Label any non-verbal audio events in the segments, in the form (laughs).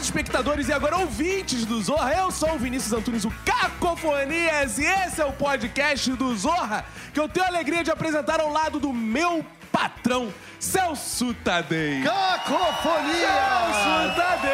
espectadores e agora ouvintes do Zorra. Eu sou o Vinícius Antunes, o Cacofonias, e esse é o podcast do Zorra, que eu tenho a alegria de apresentar ao lado do meu patrão, Celso Tadei. Cacofonia! Celso Tadei!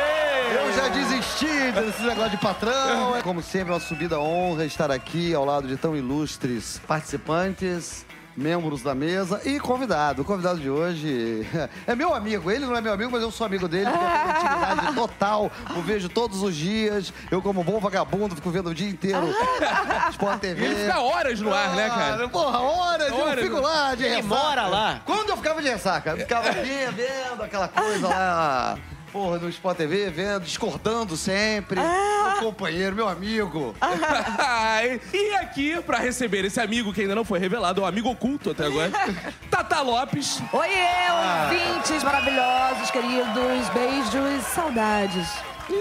Eu já desisti desse negócio de patrão. Como sempre, uma subida honra estar aqui ao lado de tão ilustres participantes. Membros da mesa e convidado. O convidado de hoje (laughs) é meu amigo. Ele não é meu amigo, mas eu sou amigo dele. Tenho uma intimidade (laughs) total. O vejo todos os dias. Eu, como bom vagabundo, fico vendo o dia inteiro (laughs) Sport TV. Ele fica horas no ar, né, cara? Ah, Porra, horas, Horas, eu fico lá de Ele ressaca. mora lá. Quando eu ficava de ressaca, eu ficava aqui vendo aquela coisa lá, porra, no Sport TV, vendo, discordando sempre. Meu companheiro, meu amigo. (laughs) e aqui, pra receber esse amigo que ainda não foi revelado, é um amigo oculto até agora, (laughs) Tata Lopes. Oiê, ouvintes maravilhosos, queridos, beijos, saudades.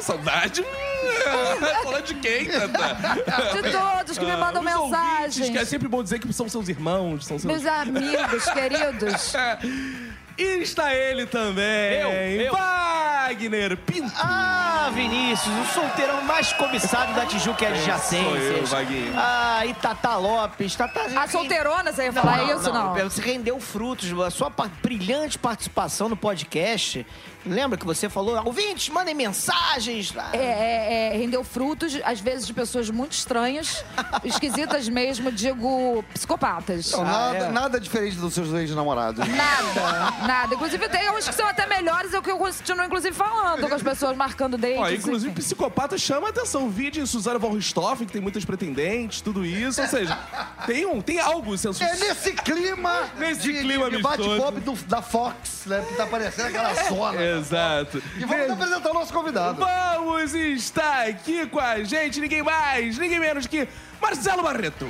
Saudade. (laughs) Falando de quem, Tata? De todos que me mandam ouvintes, mensagens. que é sempre bom dizer que são seus irmãos, são seus... Meus amigos, queridos. E está ele também, Eu, eu. Wagner Pinto. Ah, Vinícius, o solteirão mais cobiçado da Tijuca e Sou eu. Vaguinho. Ah, e Tata Lopes. Tata, A solteirona, você ia falar isso? Não. Você rendeu frutos. A sua brilhante participação no podcast. Lembra que você falou? Ouvintes, mandem mensagens. Ah, É, é, é, rendeu frutos, às vezes de pessoas muito estranhas, (laughs) esquisitas mesmo, digo, psicopatas. Não, nada, é. nada diferente dos seus ex-namorados. Nada, nada. Inclusive, tem uns que são até melhores, é o que eu continuo, inclusive, falando com as pessoas marcando dates. Ó, inclusive, enfim. psicopata chama a atenção. Vídeo Suzana von Richthofen, que tem muitas pretendentes, tudo isso. Ou seja, tem, um, tem algo senso... É nesse clima, Nesse de, clima de amistoso. bate-pop da Fox, né? Que tá parecendo aquela (laughs) zona. Exato. E vamos apresentar o nosso convidado. Vamos estar aqui com a gente, ninguém mais, ninguém menos que Marcelo Barreto.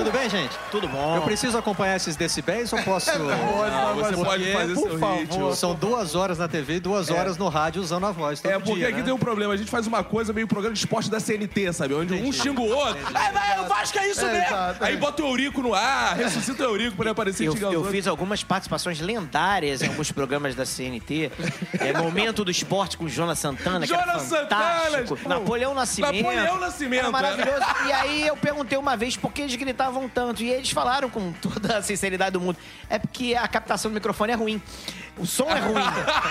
Tudo bem, gente? Tudo bom. Eu preciso acompanhar esses decibéis ou posso. (laughs) Não, você pode Porque, fazer por seu favor, ritmo. São duas horas na TV e duas horas no rádio usando a voz. todo É porque dia, aqui né? tem um problema, a gente faz uma coisa meio programa de esporte da CNT, sabe? Onde um xinga o outro. Aí vai, o Vasco é isso É, mesmo. exato, Aí é. bota o Eurico no ar, ressuscita o Eurico pra ele aparecer Eu, eu fiz algumas participações lendárias em alguns programas da CNT. É Momento do Esporte com Jonas Santana, que Jonas era fantástico. Santana! Napoleão Nascimento. Napoleão Nascimento, Era maravilhoso. E aí eu perguntei uma vez por que eles gritavam tanto. E eles falaram com toda a sinceridade do mundo. É porque a captação do microfone é ruim. O som é ruim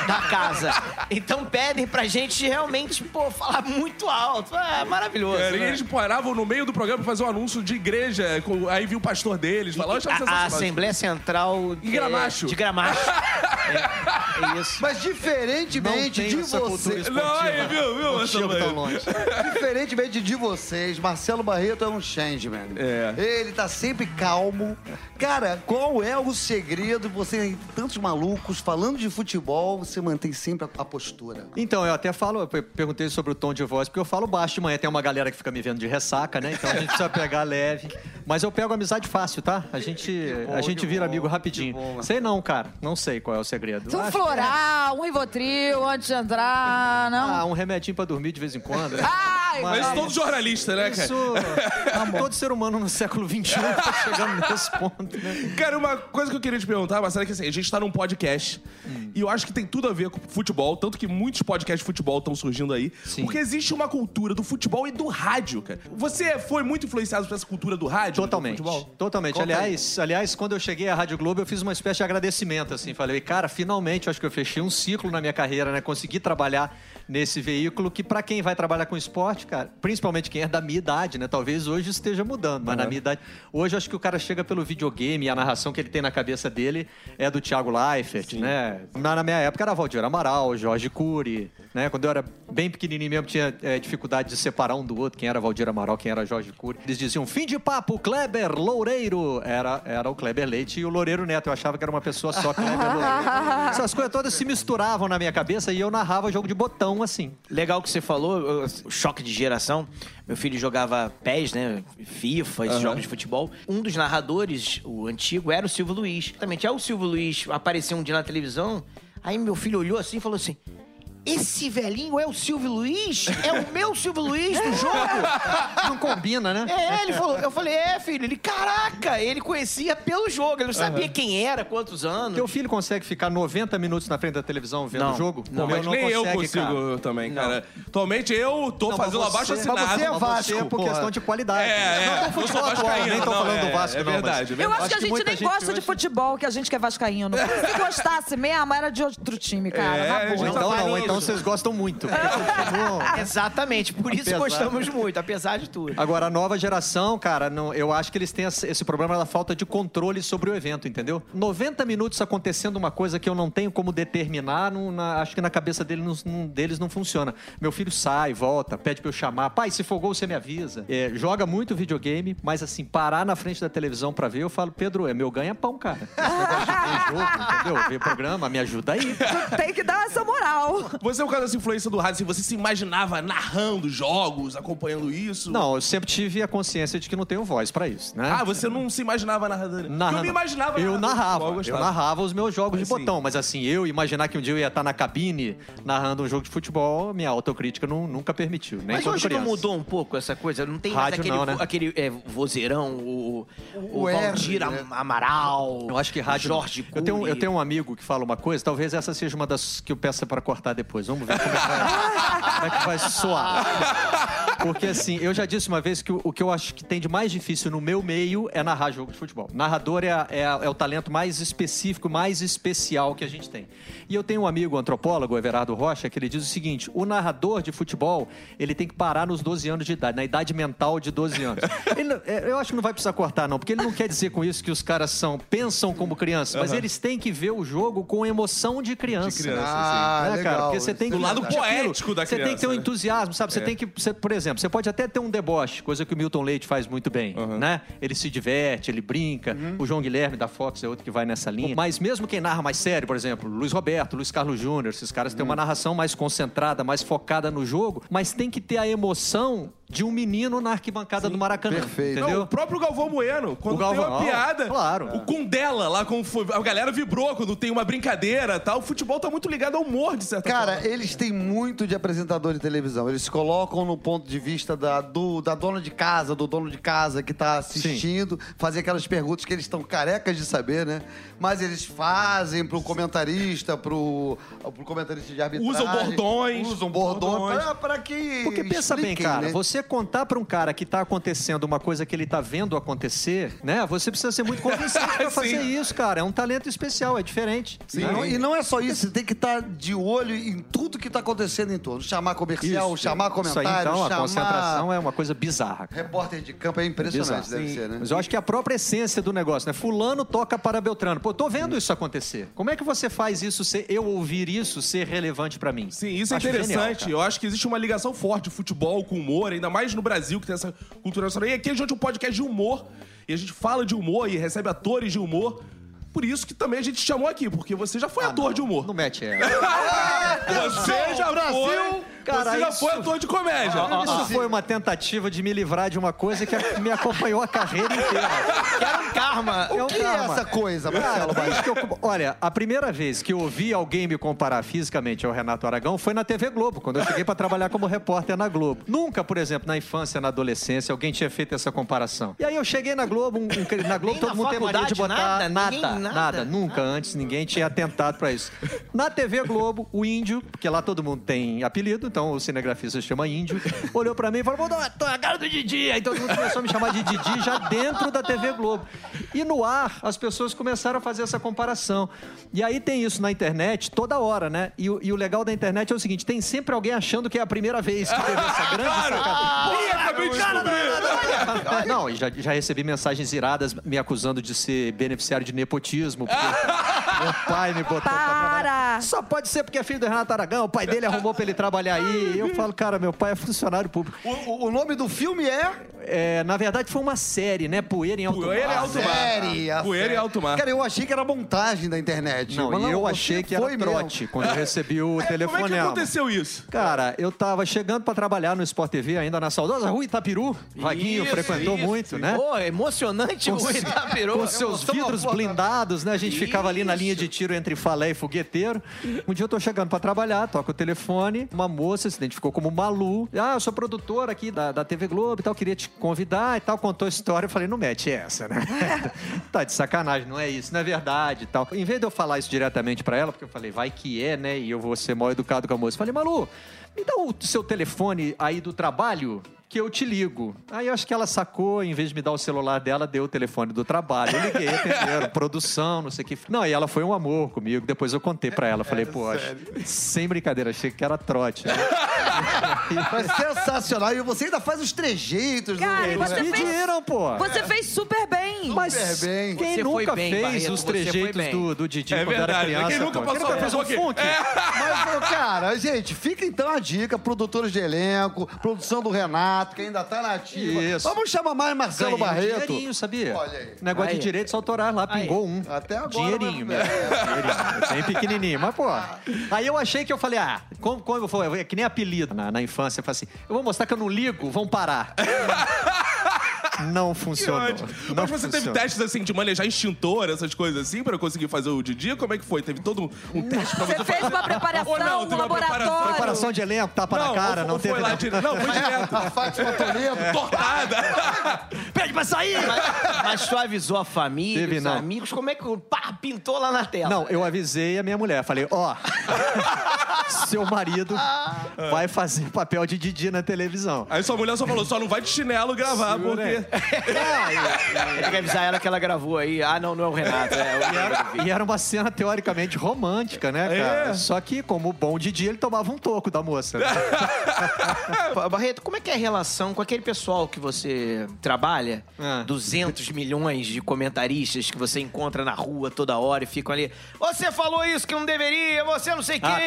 da casa. Então pedem pra gente realmente, pô, falar muito alto. É maravilhoso. E né? eles paravam no meio do programa pra fazer um anúncio de igreja. com- Aí viu o pastor deles. Falou, a, a. Assembleia Central Em Gramacho. é, de Gramacho. (laughs) é, é isso. Mas diferentemente tem de essa cultura você, esportiva. Não, aí, viu, viu, Não tão longe. diferentemente de vocês, Marcelo Barreto é um changeman. É. Ele tá sempre calmo. Cara, qual é o segredo de você, tantos malucos, falando de futebol, você mantém sempre a, a postura? Então, eu até falo, eu pe- perguntei sobre o tom de voz, porque eu falo baixo de manhã. Tem uma galera que fica me vendo de ressaca, né? Então a gente precisa pegar (laughs) leve. Mas eu pego amizade fácil, tá? A gente, bom, a gente vira bom, amigo rapidinho. bom, sei não, cara. Não sei qual é o segredo. Um Acho- floral, um rivotril antes de entrar, não? Ah, um remedinho pra dormir de vez em quando. né? (laughs) Ai, Mas Mas- todo jornalista, né, cara? Isso. (laughs) Todo ser humano no século XXI tá chegando nesse ponto, né? Cara, uma coisa que eu queria te perguntar, Marcelo, é que assim, a gente tá num podcast e eu acho que tem tudo a ver com futebol, tanto que muitos podcasts de futebol estão surgindo aí, Sim. porque existe uma cultura do futebol e do rádio, cara. Você foi muito influenciado por essa cultura do rádio? Totalmente. Do futebol? Totalmente. Conta aí. Aliás, aliás, quando eu cheguei à Rádio Globo, eu fiz uma espécie de agradecimento, assim. Falei, cara, finalmente, acho que eu fechei um ciclo na minha carreira, né? Consegui trabalhar nesse veículo que, pra quem vai trabalhar com esporte, cara, principalmente quem é da minha idade, né? Talvez hoje esteja mudando, mas na minha idade. Hoje, eu acho que o cara chega pelo videogame e a narração que ele tem na cabeça dele é do Thiago Leifert, né? Na, na minha época era Valdir Amaral, Jorge Cury, né? Quando eu era bem pequenininho mesmo, tinha é, dificuldade de separar um do outro, quem era Valdir Amaral, quem era Jorge Cury. Eles diziam, fim de papo, Kleber Loureiro. Era, era o Kleber Leite e o Loureiro Neto. Eu achava que era uma pessoa só, Kleber Loureiro. (laughs) Essas coisas todas se misturavam na minha cabeça e eu narrava jogo de botão, assim. Legal que você falou, o choque de geração. Meu filho jogava PES, né? FIFA, esses Aham. jogos de futebol. Um dos narradores, o antigo, era o Silvio Luiz. Também, aí o Silvio Luiz apareceu um dia na televisão, aí meu filho olhou assim e falou assim: esse velhinho é o Silvio Luiz? É o meu Silvio Luiz do jogo? (laughs) Não combina, né? É, ele falou. Eu falei, é, filho. Ele, caraca, ele conhecia pelo jogo. Ele não sabia quem era, quantos anos. Teu filho consegue ficar 90 minutos na frente da televisão vendo Não, o jogo? Não, meu mas nem eu consegue, consigo cara. também, cara. Atualmente eu tô Não, fazendo abaixo assinado. mas você é Vasco, você, por questão de qualidade. É, é. Não, Eu sou futebol atual, vascaíno, nem tô não, falando é, do Vasco, é não, mas- verdade, é Eu verdade. acho que a Acho gente nem gente gosta de futebol, que a gente que é vascaíno. (laughs) Se gostasse mesmo, era de outro time, cara. É, na a boa. gente Então Não, não, mas então vocês gostam muito. porque (laughs) continuam- Exatamente, por isso Apesar- gostamos muito, apesar de tudo. Agora, a nova geração, cara, não- eu acho que eles têm esse problema da falta de controle sobre o evento, entendeu? 90 minutos acontecendo uma coisa que eu não tenho como determinar, não- na- acho que na cabeça dele não- não- deles não funciona. Meu filho sai, volta, pede pra eu chamar. Pai, se for gol, você me avisa. É, joga muito videogame, mas assim, parar na frente da televisão pra ver, eu falo, Pedro, é meu ganha-pão, cara. Esse negócio de ver jogo, entendeu? Ver programa, me ajuda aí. Tem que dar essa moral. Você, por causa dessa influência do rádio, assim, você se imaginava narrando jogos, acompanhando isso? Não, eu sempre tive a consciência de que não tenho voz pra isso, né? Ah, você não se imaginava narrador? Narrando. Eu me imaginava Eu narrava. futebol, Eu, gostava. narrava os meus jogos de Assim. botão. Mas assim, eu imaginar que um dia eu ia estar na cabine narrando um jogo de futebol, minha autocrítica não- nunca permitiu. Nem Mas hoje não criança. mudou um pouco essa coisa? Não tem mais Rádio aquele, não, né? aquele é, vozeirão, o, o, O R, Valdir né? Am- Amaral. Eu acho que rádio. Jorge eu tenho, eu tenho um amigo que fala uma coisa, talvez essa seja uma das que eu peça para cortar depois. Vamos ver como é, que vai, como é que vai soar. (laughs) Porque assim, eu já disse uma vez que o, o que eu acho que tem de mais difícil no meu meio é narrar jogo de futebol. Narrador é, é, é o talento mais específico, mais especial que a gente tem. E eu tenho um amigo antropólogo, Everardo Rocha, que ele diz o seguinte: o narrador de futebol ele tem que parar nos 12 anos de idade, na idade mental de 12 anos. Ele é, eu acho que não vai precisar cortar, não, porque ele não quer dizer com isso que os caras são, pensam como crianças, mas eles têm que ver o jogo com emoção de criança. De criança, Ah, Né, legal. cara? Porque você tem que é lado poético da Você tem que ter um criança, né? entusiasmo, sabe? Você É. tem que, você, por exemplo, você pode até ter um deboche, coisa que o Milton Leite faz muito bem, né? Ele se diverte, ele brinca. O João Guilherme da Fox é outro que vai nessa linha. Mas mesmo quem narra mais sério, por exemplo, Luiz Roberto, Luiz Carlos Júnior, esses caras têm uma narração mais concentrada, mais focada no jogo, mas tem que ter a emoção de um menino na arquibancada do Maracanã. perfeito. Não, Entendeu? o próprio Galvão Bueno, quando O Galvão, tem uma piada, claro. o Kundela lá, com a galera vibrou quando tem uma brincadeira e tal. O futebol tá muito ligado ao humor, de certa Cara, forma. eles têm muito de apresentador de televisão. Eles se colocam no ponto de vista da, do- da dona de casa, do dono de casa que tá assistindo, fazer aquelas perguntas que eles estão carecas de saber, né? Mas eles fazem pro comentarista, pro, pro comentarista de arbitragem. Usam bordões. Usam bordões. Bordões. Pra, pra que Porque pensa bem, cara, né? você contar pra um cara que tá acontecendo uma coisa que ele tá vendo acontecer, né? Você precisa ser muito convincente pra (laughs) fazer Sim. isso, cara. É um talento especial, é diferente. E não, e não é só isso, você tem que estar de olho em tudo que tá acontecendo em torno. Chamar comercial, chamar Isso comentário, aí, então, a chamar concentração é uma coisa bizarra. cara. repórter de campo. É impressionante, Bizarro. deve ser, né? Mas eu acho que é a própria essência do negócio, né? Fulano toca para Beltrano. Pô, tô vendo isso acontecer. Como é que você faz isso, ser, eu ouvir isso ser relevante pra mim? Sim, isso é Acho interessante. genial, eu acho que existe uma ligação forte de futebol com humor, ainda mais no Brasil, que tem essa cultura nacional. E aqui a gente é um podcast de humor, e a gente fala de humor e recebe atores de humor. Por isso que também a gente te chamou aqui, porque você já foi ator de humor. Não mete é. (laughs) Você já foi. Cara, você já isso- foi ator de comédia. Isso foi uma tentativa de me livrar de uma coisa que (laughs) me acompanhou a carreira inteira. Que era um karma. O um que é karma. essa coisa, Marcelo eu- olha, a primeira vez que eu ouvi alguém me comparar fisicamente ao Renato Aragão foi na TV Globo, quando eu cheguei para trabalhar como repórter na Globo. Nunca, por exemplo, na infância, na adolescência, alguém tinha feito essa comparação. E aí eu cheguei na Globo, um- um- na Globo Nem todo na mundo tem mania de botar nada? nada, nada, nada? nunca antes ninguém tinha atentado para isso. Na TV Globo, o índio, porque lá todo mundo tem apelido, então o cinegrafista chama índio, olhou para mim e falou: "Vou dar a cara do Didi". Aí todo mundo começou a me chamar de Didi já dentro da TV Globo. E no ar, as pessoas começaram a fazer essa comparação. E aí tem isso na internet toda hora, né? E, o- e o legal da internet é o seguinte: tem sempre alguém achando que é a primeira vez que teve essa (laughs) grande sacada. Ih, acabei de descobrir. Não, e já, já recebi mensagens iradas me acusando de ser beneficiário de nepotismo. Porque (laughs) meu pai me botou pra trabalhar. Para! Só pode ser porque é filho do Renato Aragão, o pai dele arrumou pra ele trabalhar aí. E eu falo, cara, meu pai é funcionário público. O, o- nome do filme é... É, na verdade, foi uma série, né? Poeira em alto Poeira em mar. alto mar. Série, a Poeira série. e alto mar. Cara, eu achei que era montagem da internet. Não, Mas e eu achei que era foi mesmo. trote quando eu recebi o (laughs) Como é que telefonema. aconteceu isso? Cara, eu tava chegando pra trabalhar no Sport TV, ainda na saudosa Rua Rua Itapiru. Vaguinho Isso, frequentou isso. muito, né? Pô, emocionante o Com- Itapiru. Com seus vidros blindados, né? A gente ficava ali na linha de tiro entre falé e fogueteiro. Um dia eu tô chegando pra trabalhar, toca o telefone, uma moça se identificou como Malu. Ah, eu sou produtora aqui da, da TV Globo e tal, queria te convidar e tal. Contou a história, eu falei, não mete essa, né? (laughs) tá de sacanagem, não é isso, não é verdade e tal. Em vez de eu falar isso diretamente pra ela, porque eu falei, vai que é, né? E eu vou ser mal educado com a moça. Eu falei, Malu, me dá o seu telefone aí do trabalho que eu te ligo. Aí eu acho que ela sacou, em vez de me dar o celular dela, deu o telefone do trabalho. Eu liguei, atenderam, (laughs) produção, não sei o que. Não, e ela foi um amor comigo. Depois eu contei pra ela. Falei, pô, acho- sem brincadeira, achei que era trote. né? (laughs) Mas sensacional. E você ainda faz os trejeitos. do- Cara, você fez- pediram, pô. Você fez super bem. Mas Super bem. quem Você foi nunca bem, fez Barreto, os trejeitos do, do Didi É quando era verdade, né? criança? Quem nunca pô? passou nunca a fez um funk? Mas, ô, cara, gente, fica então a dica, produtores de elenco, produção do Renato, que ainda tá na ativa. Isso. Vamos chamar mais Marcelo Ganhei um Barreto. dinheirinho, sabia? Olha aí. Negócio Aí. de direitos autorais lá, pingou um. Até agora, Dinheirinho mesmo. Dinheirinho. Bem pequenininho, mas pô. Aí eu achei que eu falei, ah, como, como eu falei, é que nem apelido na, na infância. Eu falei assim, eu vou mostrar que eu não ligo, vão parar. (laughs) Não funcionou. Não Mas você teve testes assim de manejar extintor, essas coisas assim, pra conseguir fazer o Didi? Como é que foi? Teve todo um, teste pra você, Você fez fazer? uma preparação, Ou não, um teve uma laboratório. Preparação de elenco, tapa na cara, não teve... foi lá não. direto. Não, foi direto. A Fátima Toledo. Tortada. (laughs) Pede pra sair! Mas, mas tu avisou a família, Teve, os não. amigos, como é que o pá, pintou lá na tela? Não, eu avisei a minha mulher. Falei, ó, (laughs) seu marido (laughs) vai fazer papel de Didi na televisão. Aí sua mulher só falou, só não vai de chinelo gravar, porque... Tem (laughs) que avisar ela que ela gravou aí. Ah, não, não é o Renato, é o Renato. E era uma cena teoricamente romântica, né, cara? É. Só que, como bom Didi, ele tomava um toco da moça. né? (laughs) Barreto, como é que é a relação com aquele pessoal que você trabalha? Ah. 200 milhões de comentaristas que você encontra na rua toda hora e ficam ali. Você falou isso que não deveria, você não sei o Ah, de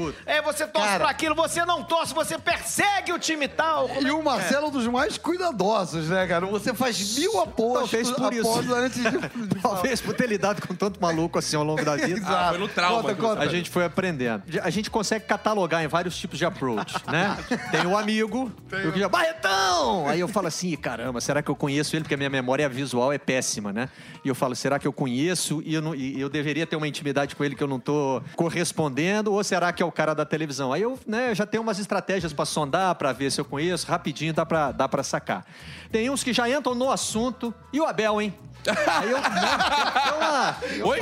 você, é, você torce pra aquilo, você não torce, você persegue o time tal. E é o Marcelo é um dos mais cuidadosos, né, cara? Você faz mil apostas, Talvez por isso. antes de. (laughs) Talvez por ter lidado com tanto maluco assim ao longo da (laughs) vida. Ah, foi no trauma Conta, conta. A gente foi aprendendo. A gente consegue catalogar em vários tipos de approach, (laughs) né? Tem o amigo, o que já, Barretão! Aí eu falo assim, caramba, será que eu conheço ele? Porque a minha memória visual é péssima, né? E eu falo, será que eu conheço e eu, não- e eu deveria ter uma intimidade com ele que eu não tô correspondendo? Ou será que é o cara da televisão? Aí eu né, já tenho umas estratégias pra sondar, pra ver se eu conheço, rapidinho dá pra, dá sacar. Tem uns que já entram no assunto. E o Abel, hein? Aí eu, né, tem que uma... Oi?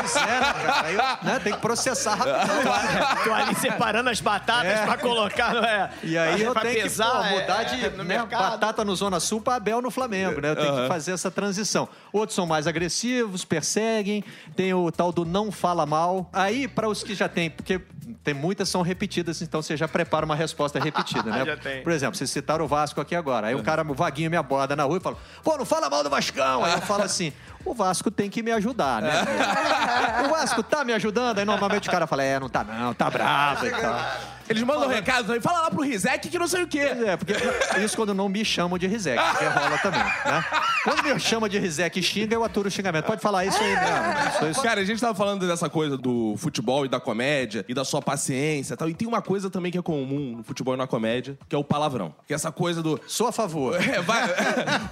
Pois é, cara? Aí eu, né, tem que processar rapidinho. Tô ali separando as batatas É. pra colocar, não é? E aí eu pra tenho pesar, que pô, é, mudar de no né, batata no Zona Sul para Abel no Flamengo, né? Eu tenho que fazer essa transição. Outros são mais agressivos, perseguem, tem o tal do não fala mal. Aí, para os que já tem, porque tem muitas são repetidas, então você já prepara uma resposta repetida, (laughs) né? Já tem. Por exemplo, vocês citaram o Vasco aqui agora. Aí o cara, o vaguinho me aborda na rua e fala: pô, não fala mal do Vascão. Aí eu falo assim: o Vasco tem que me ajudar, né? (laughs) o Vasco tá me ajudando? Aí normalmente o cara fala: é, não tá não, tá bravo e tal. Eles mandam um recado aí, fala lá pro Rizek que não sei o quê. É, porque isso quando não me chamam de Rizek, (laughs) porque rola também, né? Quando me chama de Rizek e xinga, eu aturo o xingamento. Pode falar isso aí mesmo. (laughs) Isso, isso. Cara, a gente tava falando dessa coisa do futebol e da comédia e da sua paciência e tal. E tem uma coisa também que é comum no futebol e na comédia, que é o palavrão. Que é essa coisa do. Sou a favor. (laughs) É, vai,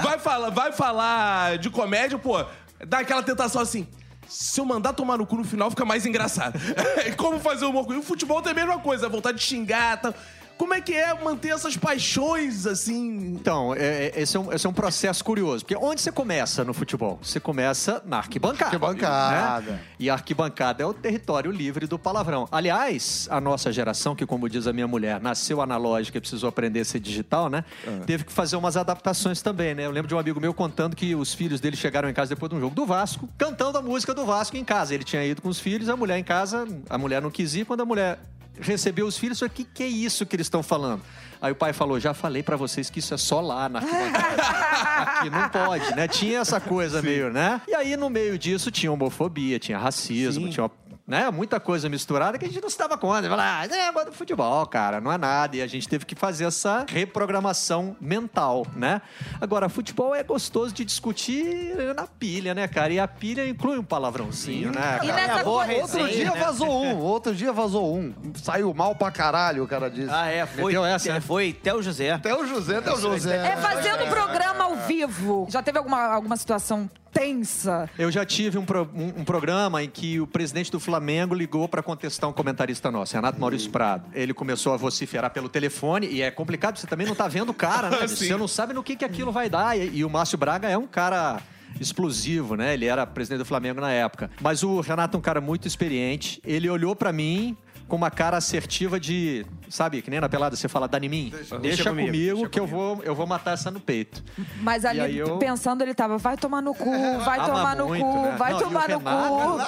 vai, falar, vai falar de comédia, pô, dá aquela tentação assim. Se eu mandar tomar no cu no final, fica mais engraçado. E (laughs) Como fazer humor com E o futebol tem a mesma coisa, a vontade de xingar tal. Como é que é manter essas paixões, assim... Então, é- é- esse, é um, esse é um processo curioso. Porque onde você começa no futebol? Você começa na arquibancada. Arquibancada. né? E a arquibancada é o território livre do palavrão. Aliás, a nossa geração, que como diz a minha mulher, nasceu analógica e precisou aprender a ser digital, né? Teve que fazer umas adaptações também, né? Eu lembro de um amigo meu contando que os filhos dele chegaram em casa depois de um jogo do Vasco, cantando a música do Vasco em casa. Ele tinha ido com os filhos, a mulher em casa, a mulher não quis ir. Quando a mulher recebeu os filhos, o que, que é isso que eles estão falando? Aí o pai falou, já falei pra vocês que isso é só lá na. (laughs) Aqui não pode, né? Tinha essa coisa meio, né? E aí no meio disso tinha homofobia, tinha racismo, Sim. tinha uma né? Muita coisa misturada que a gente não se dava conta. Falava, ah, é do futebol, cara, não é nada. E a gente teve que fazer essa reprogramação mental, né? Agora, futebol é gostoso de discutir na pilha, né, cara? E a pilha inclui um palavrãozinho, né? E nessa boa coisa... Outro resenha, dia né? vazou um, outro dia vazou um. Saiu mal pra caralho, o cara disse. Ah, é, foi. Meteu essa, né? Foi Theo José. Até o José, até o José. É fazendo programa ao vivo. Já teve alguma, alguma situação tensa? Eu já tive um, pro- um- um programa em que o presidente do Flamengo ligou para contestar um comentarista nosso, Renato Maurício Prado. Ele começou a vociferar pelo telefone e é complicado, você também não tá vendo o cara, né? (laughs) Você não sabe no que, que aquilo vai dar. E, e o Márcio Braga é um cara explosivo, né? Ele era presidente do Flamengo na época. Mas o Renato é um cara muito experiente. Ele olhou para mim com uma cara assertiva de, sabe, que nem na pelada você fala, dá em mim. Deixa, comigo, comigo, deixa que eu vou eu vou matar essa no peito. Mas ali, aí eu- pensando, ele tava, vai tomar no cu, (laughs) vai Ama tomar no muito, cu, né? vai Não, tomar no Renato,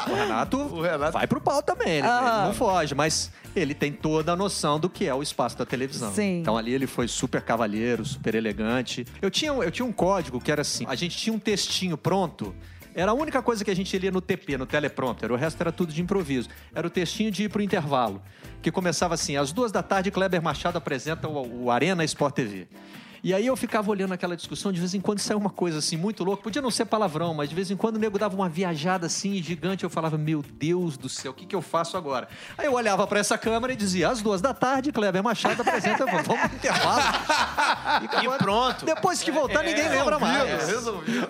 cu. O Renato, (laughs) O Renato- vai pro pau também, ele, Ah. ele não foge, mas ele tem toda a noção do que é o espaço da televisão. Sim. Então ali ele foi super cavalheiro, super elegante. Eu tinha, eu tinha um código que era assim, a gente tinha um textinho pronto, era a única coisa que a gente lia no TP, no teleprompter, o resto era tudo de improviso. Era o textinho de ir pro intervalo, que começava assim, às duas da tarde, Kleber Machado apresenta o, o Arena Sport TV. E aí eu ficava olhando aquela discussão, de vez em quando saiu uma coisa assim muito louca. Podia não ser palavrão, mas de vez em quando o nego dava uma viajada assim gigante. Eu falava, meu Deus do céu, o que, que eu faço agora? Aí eu olhava para essa câmera e dizia, às duas da tarde, Kleber Machado apresenta, vamos pro intervalo. (laughs) E pronto. Depois que voltar, ninguém lembra mais. Resolvido.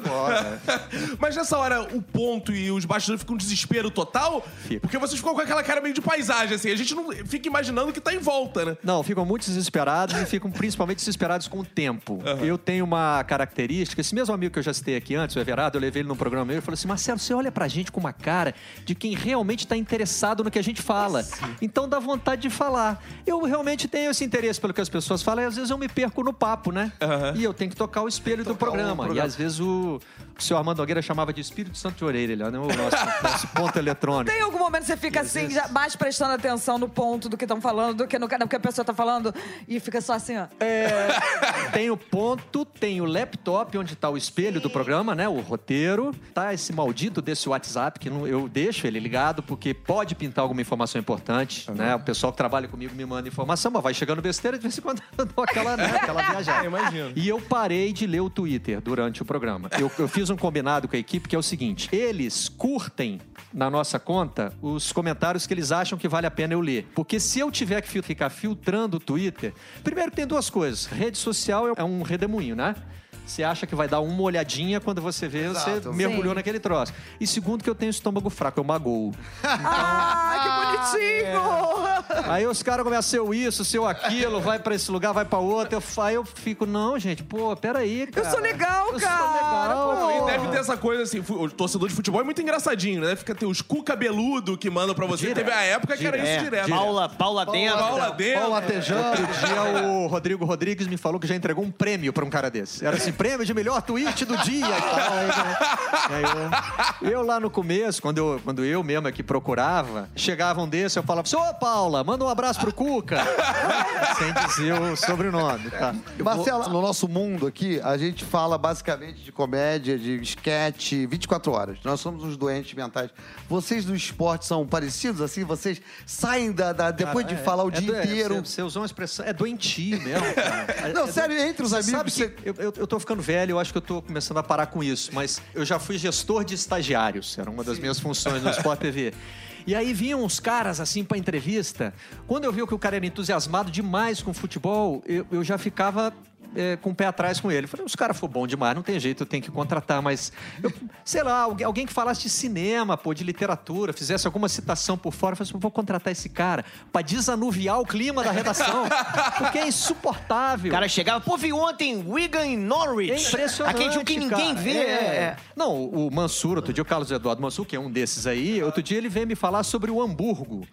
Mas nessa hora, o ponto e os bastidores ficam um desespero total? Fica. Porque vocês ficam com aquela cara meio de paisagem, assim. A gente não fica imaginando que tá em volta, né? Não, ficam muito desesperados e ficam principalmente desesperados com o tempo. Eu tenho uma característica, esse mesmo amigo que eu já citei aqui antes, o Everardo, eu levei ele num programa meu e falei assim: Marcelo, você olha pra gente com uma cara de quem realmente tá interessado no que a gente fala. Então dá vontade de falar. Eu realmente tenho esse interesse pelo que as pessoas falam e às vezes eu me perco no papo, né? E eu tenho que tocar o espelho do programa. E às vezes o, o senhor Armando Nogueira chamava de Espírito Santo de Orelha, né? o nosso, (laughs) nosso ponto eletrônico. Tem algum momento que você fica assim, já mais prestando atenção no ponto do que estão falando, do que no no que a pessoa tá falando, e fica só assim, ó. É, (laughs) tem o ponto, tem o laptop onde tá o espelho do programa, né? O roteiro. Tá esse maldito desse WhatsApp que não- eu deixo ele ligado porque pode pintar alguma informação importante, né? O pessoal que trabalha comigo me manda informação, mas vai chegando besteira de vez em quando (laughs) eu dou aquela, né, aquela (laughs) viajada. imagino. E eu parei de ler o Twitter durante o programa. Eu, eu fiz um combinado com a equipe que é o seguinte: eles curtem na nossa conta os comentários que eles acham que vale a pena eu ler. Porque se eu tiver que fi- ficar filtrando o Twitter, primeiro tem duas coisas. Rede social é um redemoinho, né? Você acha que vai dar uma olhadinha quando você vê, você Exato. mergulhou Sim. naquele troço. E segundo que eu tenho estômago fraco, eu magoo. Ah, (laughs) que bonitinho! Aí os caras começam seu isso, seu aquilo, vai pra esse lugar, vai pra outro. Eu, aí eu fico, não, gente, pô, peraí, cara. sou legal, Eu cara, sou legal, pô. E deve ter essa coisa assim, o torcedor de futebol é muito engraçadinho, né? Fica ter os cu cabeludo que mandam pra você. Direto. Teve a época que era isso É, direto. Paula, Paula dentro. Paula dentro. Paulo Latejando. Outro dia o Rodrigo Rodrigues me falou que já entregou um prêmio pra um cara desse. Era assim, prêmio de melhor tweet do dia e tal. Aí, aí eu, eu lá no começo, quando eu, quando eu mesmo aqui procurava, chegava um desse, eu falava assim, ô Paula, manda um abraço pro Cuca. (laughs) Sem dizer o sobrenome, tá? Marcelo, no nosso mundo aqui, a gente fala basicamente de comédia, de esquete, 24 horas. Nós somos os doentes mentais. Vocês do esporte são parecidos, assim? Vocês saem da, da- depois de falar o dia do- é, inteiro. Você, você usou uma expressão, é doentio mesmo, cara. (laughs) Não, É sério, entre os amigos, Sabe você- eu, eu, eu tô ficando velho, eu acho que eu tô começando a parar com isso, mas eu já fui gestor de estagiários, era uma das minhas funções no Sport TV. (laughs) E aí vinham uns caras assim pra entrevista. Quando eu vi que o cara era entusiasmado demais com futebol, eu, eu já ficava é, com o pé atrás com ele. Falei, os caras for bom demais, não tem jeito, eu tenho que contratar, mas eu- sei lá, alguém, alguém que falasse de cinema, pô, de literatura, fizesse alguma citação por fora, eu falei assim, vou contratar esse cara pra desanuviar o clima da redação, porque é insuportável. O cara chegava, pô, vi ontem Wigan e Norwich. É impressionante. Aquele jogo que ninguém cara. vê. É. é. Não, o Mansur, outro dia, o Carlos Eduardo Mansur, que é um desses aí, outro dia ele veio me falar sobre o Hamburgo.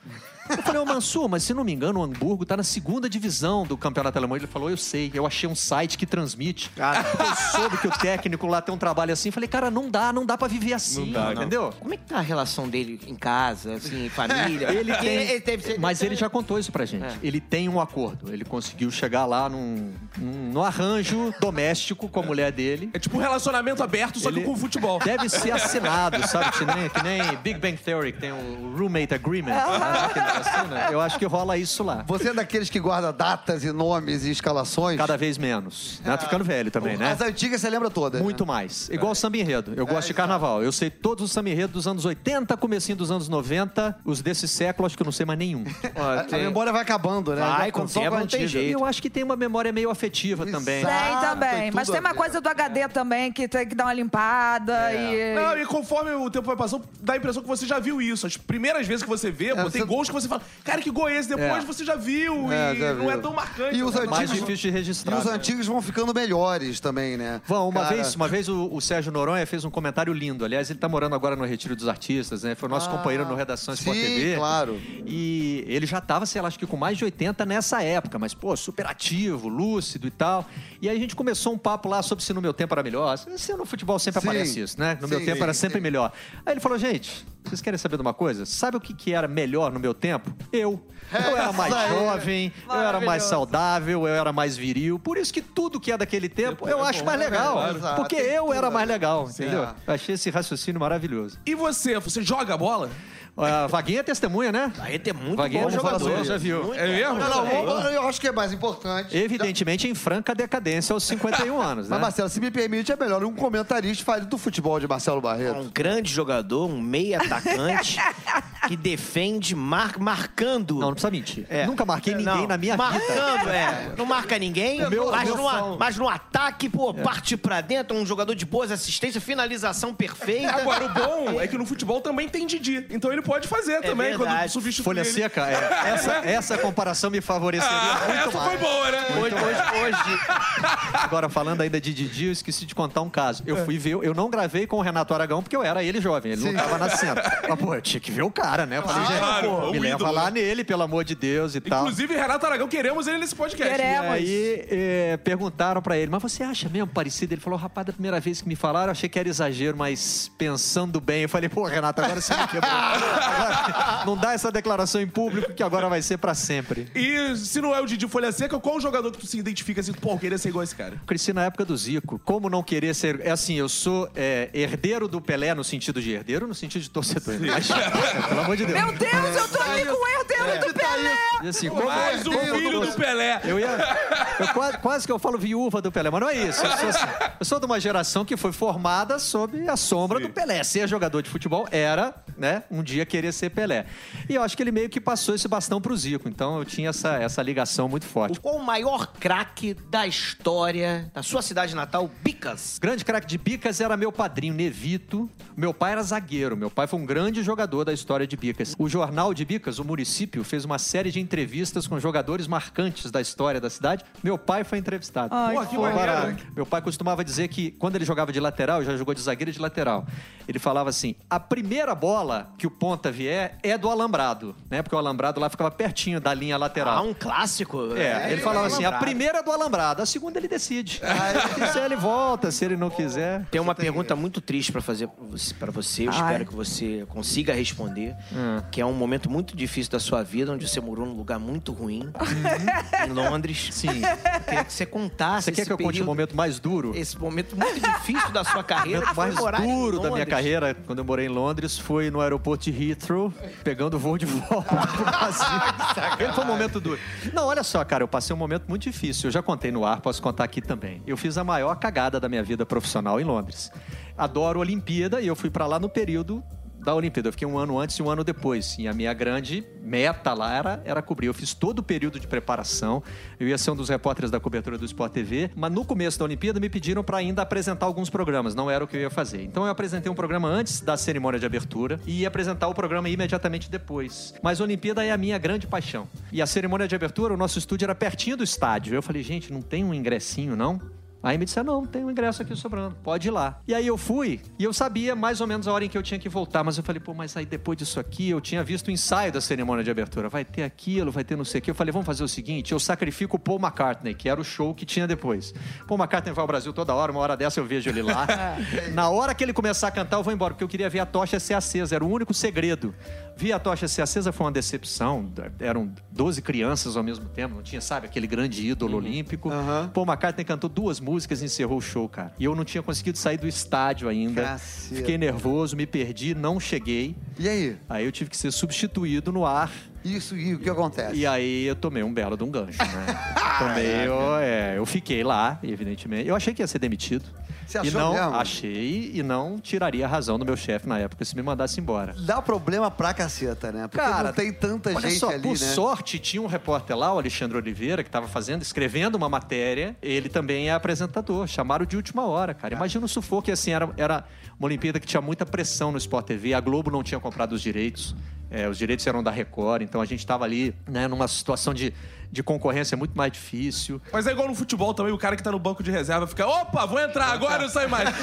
Eu falei, ô Mansur, mas se não me engano, o Hamburgo tá na segunda divisão do campeonato alemão. Ele falou, eu sei, eu achei um site que transmite. Eu soube que o técnico lá tem um trabalho assim. Falei, cara, não dá, não dá pra viver assim, Não dá, não. entendeu? Como é que tá a relação dele em casa, assim, (laughs) família? Ele tem, ele teve- mas ele já contou isso pra gente. É. Ele tem um acordo. Ele conseguiu chegar lá num, num- no arranjo doméstico com a mulher dele. É tipo um relacionamento aberto, só que Ele com futebol. Deve ser assinado, sabe? Que nem, que nem Big Bang Theory, que tem o roommate agreement. né? Ele assina. Eu acho que rola isso lá. Você é daqueles que guarda datas e nomes e escalações? Cada vez menos. Né? Tô ficando velho também, né? As antigas você lembra todas. Muito mais. Igual o samba enredo. Eu gosto de carnaval. Eu sei todos os samba enredo dos anos 80, comecinho dos anos 90. Os desse século, acho que eu não sei mais nenhum. (laughs) Ó, A, a tem- memória vai acabando, né? Vai, Já com o só tempo a não tem antiga. E jeito. eu acho que tem uma memória meio afetiva também. Exato. Tem Ah, também. tem Mas tem uma coisa do HD também que tem que dar uma limpada e. Não, e conforme o tempo vai passando, dá a impressão que você já viu isso. As primeiras vezes que você vê, pô, tem você- gols que você fala, cara, que gol é esse? Depois É. você já viu É, e já não é tão marcante. E os né? antigos- Mais difícil de E registrar. os né? antigos vão ficando melhores também, né? Vão, uma Cara, vez, uma vez o, o Sérgio Noronha fez um comentário lindo. Aliás, ele tá morando agora no Retiro dos Artistas, né? Foi nosso companheiro no Redação Sport Ah, sim, TV. claro. E ele já tava, sei lá, acho que com mais de 80 nessa época, mas, pô, super ativo, lúcido e tal. E aí a gente começou um papo lá sobre se no meu tempo era melhor. Se no futebol sempre Sim. aparece isso, né? No meu Sim, tempo sim, era sempre sim. melhor. Aí ele falou, gente, vocês querem saber de uma coisa? Sabe o que, que era melhor no meu tempo? Eu. Eu era mais Essa jovem, eu era mais saudável, eu era mais viril. Por isso que tudo que é daquele tempo eu acho mais legal. claro. Porque eu era mais legal, Sim. entendeu? É. Eu Achei esse raciocínio maravilhoso. E você? Você joga a bola? A Vaguinha é testemunha, né? Aí tem muito Vaguinha bom não fala jogador. sobre, já viu. Muito É mesmo? Não, não, eu- eu acho que é mais importante. Evidentemente em franca decadência aos 51 (laughs) anos, né? Mas, Marcelo, se me permite, é melhor um comentarista fale do futebol de Marcelo Barreto. Um grande jogador, um meia atacante (laughs) que defende, mar- marcando. Não, não precisa mentir. É. Nunca marquei ninguém Não, na minha vida. marcando, é. (laughs) Não marca ninguém, meu- mas, meu no, mas no ataque, pô, parte pra dentro, um jogador de boas assistências, finalização perfeita. Agora, o bom é que no futebol também tem Didi. Então ele pode fazer também quando verdade. substitui Folha ele. seca, é. (laughs) Essa, essa comparação me favoreceria Ah, muito essa mais. foi boa, né? Hoje, hoje, hoje. Agora, falando ainda de Didi, eu esqueci de contar um caso. Eu fui ver, eu não gravei com o Renato Aragão porque eu era ele jovem, ele não tava nascendo. (laughs) Mas, pô, eu tinha que ver o cara, né? Eu falei, Claro, gente, pô, me o leva ídolo, lá né? nele, pelo amor de Deus e tal. Inclusive, Renato Aragão, queremos ele nesse podcast. Queremos. E aí é, perguntaram pra ele, mas você acha mesmo parecido? Ele falou, rapaz, da primeira vez que me falaram, eu achei que era exagero, mas pensando bem, eu falei, pô, Renato, agora você me quebrou. Agora, não dá essa declaração em público que agora vai ser pra sempre. E se não é o Didi Folha Seca, qual o jogador que tu se identifica assim, pô, eu queria ser igual esse cara? Cresci na época do Zico. Como não querer ser. É assim, eu sou é, herdeiro do Pelé no sentido de herdeiro, no sentido de torcedor. Mas, é, pelo amor de Deus. Meu Deus, eu tô aqui com o herdeiro do Pelé! E assim, como, Mais um filho do Pelé. Eu ia. Eu quase, quase que eu falo viúva do Pelé, mas não é isso. Eu sou, assim, eu sou de uma geração que foi formada sob a sombra do Pelé. Ser jogador de futebol era, né, um dia querer ser Pelé. E eu acho que ele meio que passou esse bastão pro Zico. Então eu tinha essa, essa ligação muito forte. Qual o maior craque da história da sua cidade natal, Bicas? Grande craque de Bicas era meu padrinho, Nevito. Meu pai era zagueiro. Meu pai foi um grande jogador da história de Bicas. O jornal de Bicas, o município, fez uma série de entrevistas com jogadores marcantes da história da cidade. Meu pai foi entrevistado. Ai, Pô, que Foi. Meu pai costumava dizer que quando ele jogava de lateral, já jogou de zagueiro e de lateral. Ele falava assim: a primeira bola que o ponta vier é do alambrado, né? Porque o alambrado lá ficava pertinho da linha Ah, lateral. um clássico. É, ele falava assim: a primeira é do alambrado, a segunda ele decide. (laughs) Se quiser, ele volta, se ele não quiser. Tem uma pergunta muito triste pra fazer pra você. Eu Ai. espero que você consiga responder. Hum. Que é um momento muito difícil da sua vida, onde você morou num lugar muito ruim, em Londres. Sim. Eu queria que você contasse Você quer esse que eu conte o período, momento mais duro? Esse momento muito difícil da sua (laughs) carreira. momento que foi mais duro da minha carreira, quando eu morei em Londres, foi no aeroporto de Heathrow, pegando o voo de volta (laughs) pro Brasil. Ele foi um momento duro. Não, olha só, cara, eu passei um momento muito difícil. Eu já contei no ar, posso contar aqui também. Eu fiz a maior cagada da minha vida profissional em Londres. Adoro Olimpíada e eu fui pra lá no período da Olimpíada. Eu fiquei um ano antes e um ano depois. E a minha grande meta lá era, era cobrir. Eu fiz todo o período de preparação. Eu ia ser um dos repórteres da cobertura do Sport TV. Mas no começo da Olimpíada me pediram para ainda apresentar alguns programas. Não era o que eu ia fazer. Então eu apresentei um programa antes da cerimônia de abertura e ia apresentar o programa imediatamente depois. Mas a Olimpíada é a minha grande paixão. E a cerimônia de abertura, o nosso estúdio era pertinho do estádio. Eu falei, gente, não tem um ingressinho, não? Aí me disseram, não, tem um ingresso aqui sobrando, pode ir lá. E aí eu fui, e eu sabia mais ou menos a hora em que eu tinha que voltar, mas eu falei, pô, mas aí depois disso aqui, eu tinha visto o ensaio da cerimônia de abertura, vai ter aquilo, vai ter não sei o quê. Eu falei, vamos fazer o seguinte, eu sacrifico o Paul McCartney, que era o show que tinha depois. Paul McCartney vai ao Brasil toda hora, uma hora dessa eu vejo ele lá. (laughs) Na hora que ele começar a cantar, eu vou embora, porque eu queria ver a tocha ser acesa, era o único segredo. Vi a tocha ser acesa foi uma decepção, eram 12 crianças ao mesmo tempo, não tinha, sabe, aquele grande ídolo olímpico. Paul McCartney cantou duas músicas e encerrou o show, cara. E eu não tinha conseguido sair do estádio ainda. Caceta. Fiquei nervoso, me perdi, não cheguei. E aí? Aí eu tive que ser substituído no ar. Isso, e o que acontece? E aí eu tomei um belo de um gancho, né? (laughs) tomei, eu, é, eu fiquei lá, evidentemente. Eu achei que ia ser demitido. Você e achou não mesmo? achei e não tiraria a razão do meu chefe na época se me mandasse embora. Dá problema pra caceta, né? Porque Cara, não tem tanta Olha gente só, ali, por né? sorte, tinha um repórter lá, o Alexandre Oliveira, que estava fazendo, escrevendo uma matéria. Ele também é apresentador. Chamaram de última hora, cara. Imagina o sufoco, que assim, era, era uma Olimpíada que tinha muita pressão no Sport TV. A Globo não tinha comprado os direitos. É, os direitos eram da Record, então a gente estava ali, né, numa situação de, de concorrência muito mais difícil. Mas é igual no futebol também, o cara que tá no banco de reserva fica, opa, vou entrar agora e não sai mais. (laughs)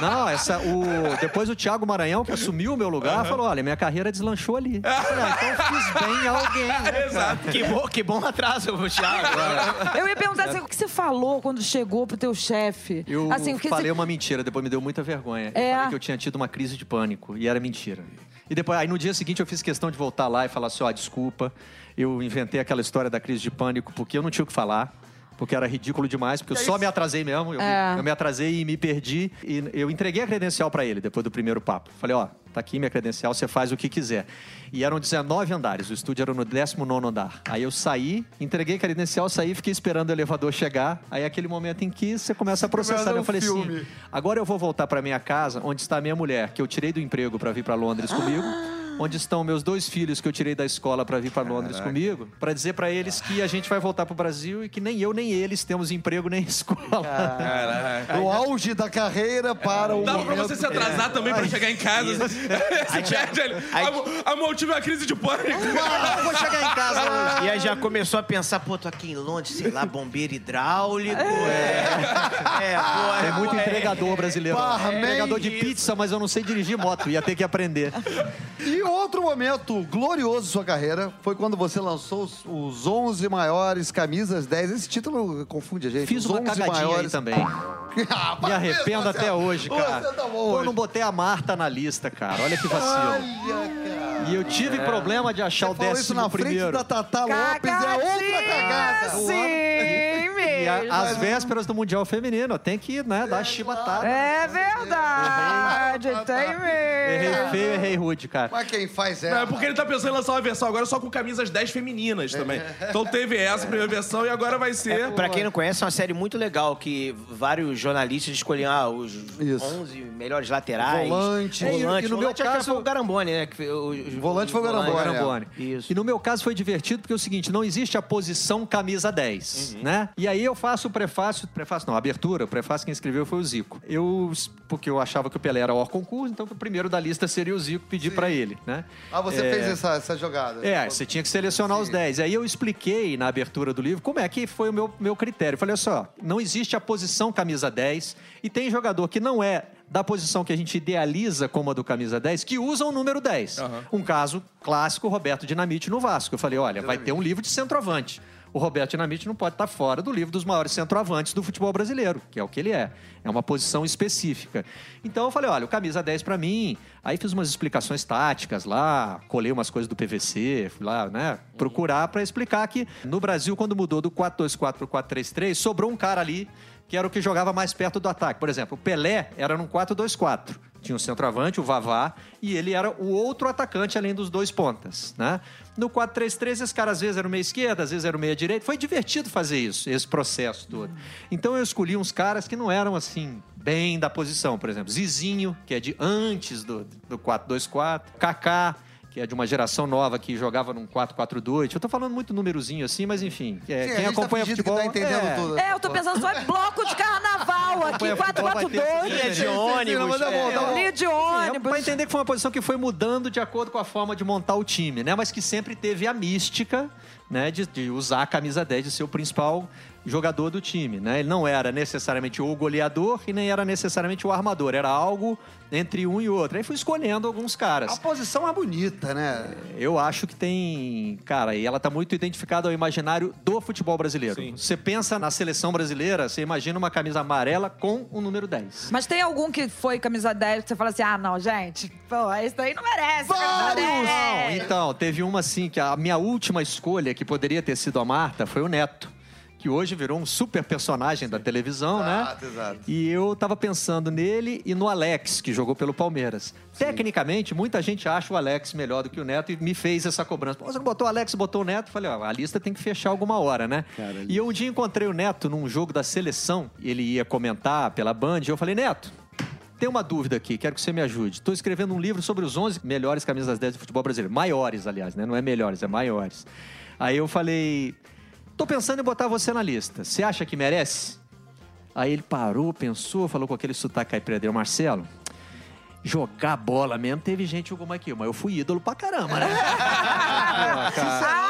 Não, essa, o, depois o Thiago Maranhão, que assumiu o meu lugar, falou: olha, minha carreira deslanchou ali. (laughs) Eu falei, ah, então eu fiz bem a alguém. né, Exato. Que bom, que bom atraso, Thiago. Eu ia perguntar assim, o que você falou quando chegou pro teu chefe? Eu assim, o falei você... uma mentira, depois me deu muita vergonha. É? Eu falei que eu tinha tido uma crise de pânico e era mentira. E depois, aí no dia seguinte eu fiz questão de voltar lá e falar assim, ó, desculpa, eu inventei aquela história da crise de pânico porque eu não tinha o que falar. Porque era ridículo demais, porque eu só me atrasei mesmo. Eu, É. me, eu me atrasei e me perdi. E eu entreguei a credencial pra ele depois do primeiro papo. Falei, ó, tá aqui minha credencial, você faz o que quiser. E eram 19 andares, o estúdio era no 19 andar. Aí eu saí, entreguei a credencial, saí, fiquei esperando o elevador chegar. Aí é aquele momento em que você começa a processar. começa Eu falei filme. assim, agora eu vou voltar pra minha casa, onde está a minha mulher, que eu tirei do emprego pra vir pra Londres comigo. Onde estão meus dois filhos que eu tirei da escola pra vir pra Londres comigo, pra dizer pra eles que a gente vai voltar pro Brasil e que nem eu nem eles temos emprego nem (laughs) escola. Caraca. No auge da carreira para o pra momento... você se atrasar também pra chegar em casa. (laughs) Amor, tive uma crise de pânico. Ah, vou chegar em casa (laughs) hoje. E aí já começou a pensar, pô, tô aqui em Londres, sei lá, bombeiro hidráulico. É, é pô, Tem é, muito pô, é- entregador brasileiro. Barman, entregador de isso. pizza, mas eu não sei dirigir moto. Ia ter que aprender. E outro momento glorioso de sua carreira foi quando você lançou os, os 11 maiores camisas 10. Esse título confunde a gente. Fiz os uma 11 cagadinha maiores... aí também. Ah, (laughs) Me arrependo mesmo, até hoje, cara. Você tá bom Pô, eu não botei a Marta na lista, cara. Olha que vacilo. Olha, cara. E eu tive problema de achar Você o falou isso décimo na frente primeiro. da Tata Lopes, é outra cagada. Sim, E a- mesmo. as vésperas do Mundial Feminino. Tem que, né, dar a chibatada. É verdade, tem Errei mesmo. feio, errei rude, cara. Mas quem faz é... É porque ele tá pensando em lançar uma versão agora só com camisas 10 femininas também. Então teve essa primeira versão e agora vai ser. Pra quem não conhece, é uma série muito legal que vários jornalistas escolhiam ah, os Isso. 11 melhores laterais. Volante. Volante. E no- e no meu caso- foi o Garambone, né? o- Volante foi o Garambone, é. Garambone. Isso. E no meu caso foi divertido porque é o seguinte, não existe a posição camisa 10, Uhum. né? E aí eu faço o prefácio, prefácio não, a abertura, o prefácio quem escreveu foi o Zico. Eu, porque eu achava que o Pelé era o concurso, então o primeiro da lista seria o Zico, pedi pra ele, né? Ah, você É, fez essa, essa jogada. É, você tinha que selecionar os 10. Aí eu expliquei na abertura do livro como é que foi o meu, meu critério. Eu Falei, olha só, não existe a posição camisa 10 e tem jogador que não é da posição que a gente idealiza como a do camisa 10, que usa o número 10. Um caso clássico, Roberto Dinamite no Vasco. Eu falei, olha, vai ter um livro de centroavante. O Roberto Dinamite não pode estar fora do livro dos maiores centroavantes do futebol brasileiro, que é o que ele é. É uma posição específica. Então eu falei, olha, o camisa 10 para mim. Aí fiz umas explicações táticas lá, colei umas coisas do PVC, fui lá, né, procurar para explicar que no Brasil quando mudou do 4-2-4 pro 4-3-3, sobrou um cara ali que era o que jogava mais perto do ataque. Por exemplo, o Pelé era num 4-2-4. Tinha o centroavante, o Vavá, e ele era o outro atacante além dos dois pontas, né? No 4-3-3, esse cara às vezes era o meia esquerda, às vezes era o meia direita. Foi divertido fazer isso, esse processo todo. Então eu escolhi uns caras que não eram assim bem da posição, por exemplo, Zizinho, que é de antes do, do 4-2-4, Kaká, que é de uma geração nova que jogava num 4-4-2. Eu tô falando muito númerozinho assim, mas enfim, é, Sim, a quem gente tá acompanha que futebol tá entendendo é, tudo. É, eu tô pensando só em bloco de carnaval aqui, Acompanha futebol, vai ter 442. Linha de ônibus. mas é tá. Linha de É, ônibus. pra entender que foi uma posição que foi mudando de acordo com a forma de montar o time, né? Mas que sempre teve a mística, né? De, de usar a camisa 10 de ser o principal jogador do time, né? Ele não era necessariamente o goleador e nem era necessariamente o armador, era algo entre um e outro. Aí fui escolhendo alguns A caras. posição é bonita, né? Eu acho que tem, cara, e ela tá muito identificada ao imaginário do futebol brasileiro. Sim. Você pensa na seleção brasileira, você imagina uma camisa amarela com o número 10. Mas tem algum que foi camisa 10 que você fala assim, ah, não, gente, pô, esse daí não merece Vários! 10. Então, teve uma assim que a minha última escolha, que poderia ter sido a Marta, foi o Neto. Que hoje virou um super personagem da televisão, Exato, né? exato. E eu tava pensando nele e no Alex, que jogou pelo Palmeiras. Tecnicamente, muita gente acha o Alex melhor do que o Neto e me fez essa cobrança. Você não botou o Alex, botou o Neto? Falei, ó, a lista tem que fechar alguma hora, né? Cara, e eu um dia encontrei o Neto num jogo da seleção, ele ia comentar pela Band, e eu falei, Neto, tem uma dúvida aqui, quero que você me ajude. Estou escrevendo um livro sobre os 11 melhores camisas 10 do futebol brasileiro. Maiores, aliás, né? Não é melhores, é maiores. Aí eu falei, tô pensando em botar você na lista. Você acha que merece? Aí ele parou, pensou, falou com aquele sotaque caipira dele, Marcelo. Jogar bola mesmo, teve gente jogou eu, mas eu fui ídolo pra caramba, né? Pô, (laughs) cara.